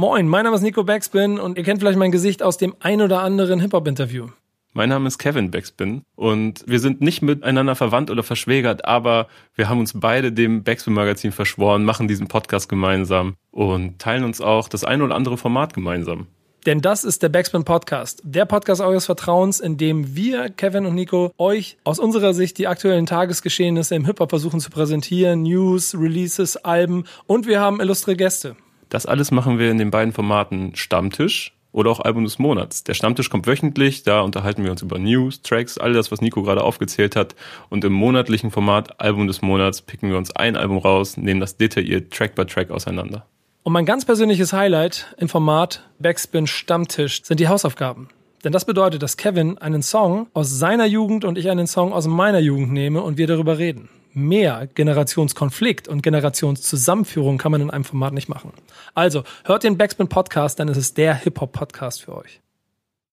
Moin, mein Name ist Nico Backspin und ihr kennt vielleicht mein Gesicht aus dem ein oder anderen Hip-Hop-Interview. Mein Name ist Kevin Backspin und wir sind nicht miteinander verwandt oder verschwägert, aber wir haben uns beide dem Backspin Magazin verschworen, machen diesen Podcast gemeinsam und teilen uns auch das ein oder andere Format gemeinsam. Denn das ist der Backspin Podcast, der Podcast eures Vertrauens, in dem wir, Kevin und Nico, euch aus unserer Sicht die aktuellen Tagesgeschehnisse im Hip-Hop versuchen zu präsentieren, News, Releases, Alben und wir haben illustre Gäste. Das alles machen wir in den beiden Formaten Stammtisch oder auch Album des Monats. Der Stammtisch kommt wöchentlich, da unterhalten wir uns über News, Tracks, all das, was Nico gerade aufgezählt hat. Und im monatlichen Format Album des Monats picken wir uns ein Album raus, nehmen das detailliert Track by Track auseinander. Und mein ganz persönliches Highlight im Format Backspin Stammtisch sind die Hausaufgaben. Denn das bedeutet, dass Kevin einen Song aus seiner Jugend und ich einen Song aus meiner Jugend nehme und wir darüber reden. Mehr Generationskonflikt und Generationszusammenführung kann man in einem Format nicht machen. Also hört den Backspin Podcast, dann ist es der Hip-Hop-Podcast für euch.